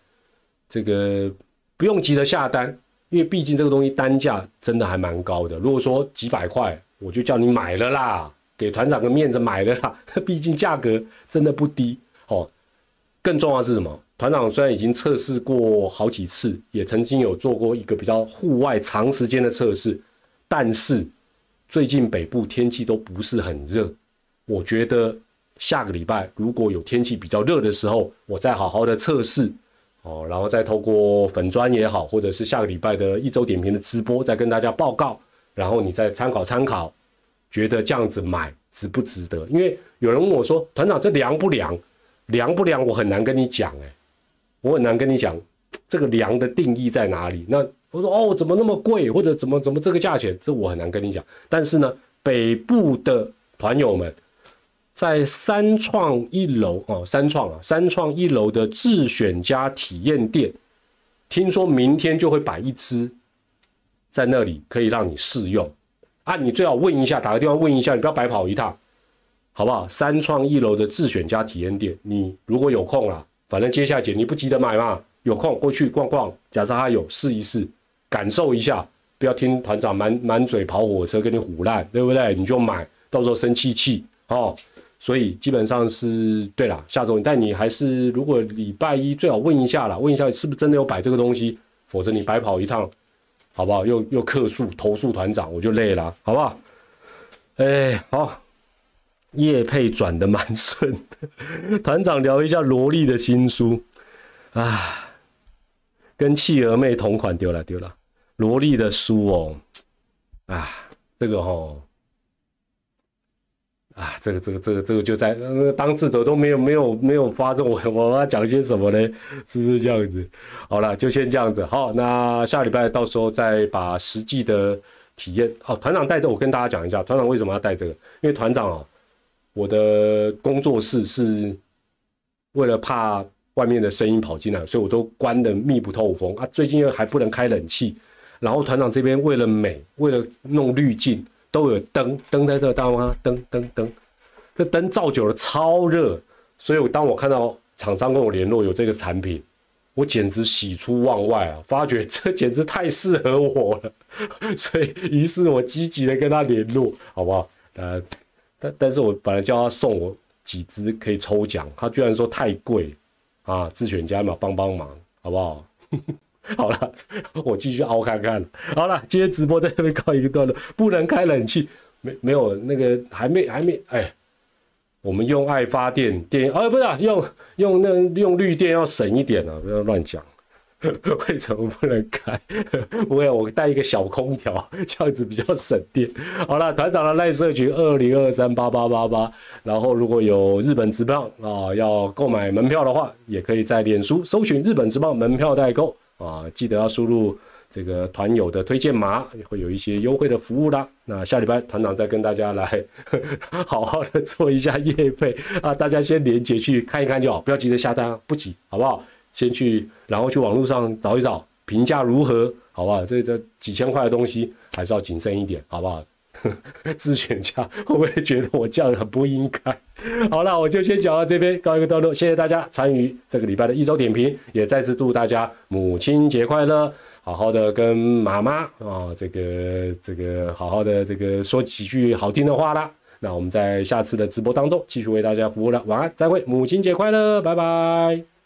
这个不用急着下单，因为毕竟这个东西单价真的还蛮高的。如果说几百块，我就叫你买了啦。给团长个面子买的啦，<laughs> 毕竟价格真的不低哦。更重要是什么？团长虽然已经测试过好几次，也曾经有做过一个比较户外长时间的测试，但是最近北部天气都不是很热。我觉得下个礼拜如果有天气比较热的时候，我再好好的测试哦，然后再透过粉砖也好，或者是下个礼拜的一周点评的直播，再跟大家报告，然后你再参考参考。觉得这样子买值不值得？因为有人问我说：“团长，这凉不凉？凉不凉？”我很难跟你讲，哎，我很难跟你讲这个凉的定义在哪里。那我说：“哦，怎么那么贵？或者怎么怎么这个价钱？”这我很难跟你讲。但是呢，北部的团友们在三创一楼哦，三创啊，三创一楼的智选家体验店，听说明天就会摆一支在那里，可以让你试用。啊，你最好问一下，打个电话问一下，你不要白跑一趟，好不好？三创一楼的自选加体验店，你如果有空啦，反正接下来姐你不急着买嘛，有空过去逛逛，假设他有试一试，感受一下，不要听团长满满嘴跑火车跟你胡烂，对不对？你就买，到时候生气气哦。所以基本上是对了，下周但你还是如果礼拜一最好问一下啦，问一下是不是真的有摆这个东西，否则你白跑一趟。好不好？又又客诉投诉团长，我就累了，好不好？哎，好，叶佩转的蛮顺的。团长聊一下萝莉的新书啊，跟企鹅妹同款，丢了丢了。萝莉的书哦，啊，这个哦，啊，这个这个这个这个就在那个当事者都没有没有没有发生，我 <laughs> 我要讲些什么呢？是不是这样子？好了，就先这样子。好，那下礼拜到时候再把实际的体验。哦，团长带着我跟大家讲一下，团长为什么要带这个？因为团长啊，我的工作室是为了怕外面的声音跑进来，所以我都关的密不透风啊。最近又还不能开冷气，然后团长这边为了美，为了弄滤镜。都有灯，灯在这，大吗？灯灯灯，这灯照久了超热，所以我当我看到厂商跟我联络有这个产品，我简直喜出望外啊！发觉 <laughs> 这简直太适合我了，<laughs> 所以于是我积极的跟他联络，好不好？呃，但但是我本来叫他送我几只可以抽奖，他居然说太贵啊！自选家嘛，帮帮忙，好不好？<laughs> 好了，我继续熬看看。好了，今天直播在这边告一个段落，不能开冷气，没没有那个还没还没哎，我们用爱发电电哦不是用用那用绿电要省一点啊，不要乱讲。<laughs> 为什么不能开？<laughs> 不会，我带一个小空调，这样子比较省电。好了，团长的赖社群二零二三八八八八，然后如果有日本直棒啊要购买门票的话，也可以在脸书搜寻日本直棒门票代购。啊，记得要输入这个团友的推荐码，会有一些优惠的服务啦。那下礼拜团长再跟大家来好好的做一下业配啊，大家先连接去看一看就好，不要急着下单，不急，好不好？先去，然后去网络上找一找评价如何，好不好？这这几千块的东西还是要谨慎一点，好不好？<laughs> 自选价会不会觉得我这样很不应该？好了，我就先讲到这边，告一个段落。谢谢大家参与这个礼拜的一周点评，也再次祝大家母亲节快乐！好好的跟妈妈啊，这个这个好好的这个说几句好听的话啦。那我们在下次的直播当中继续为大家服务了。晚安，再会，母亲节快乐，拜拜。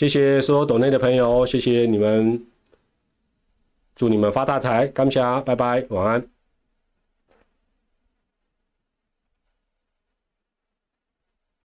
谢谢所有岛内的朋友，谢谢你们，祝你们发大财，感谢，拜拜，晚安。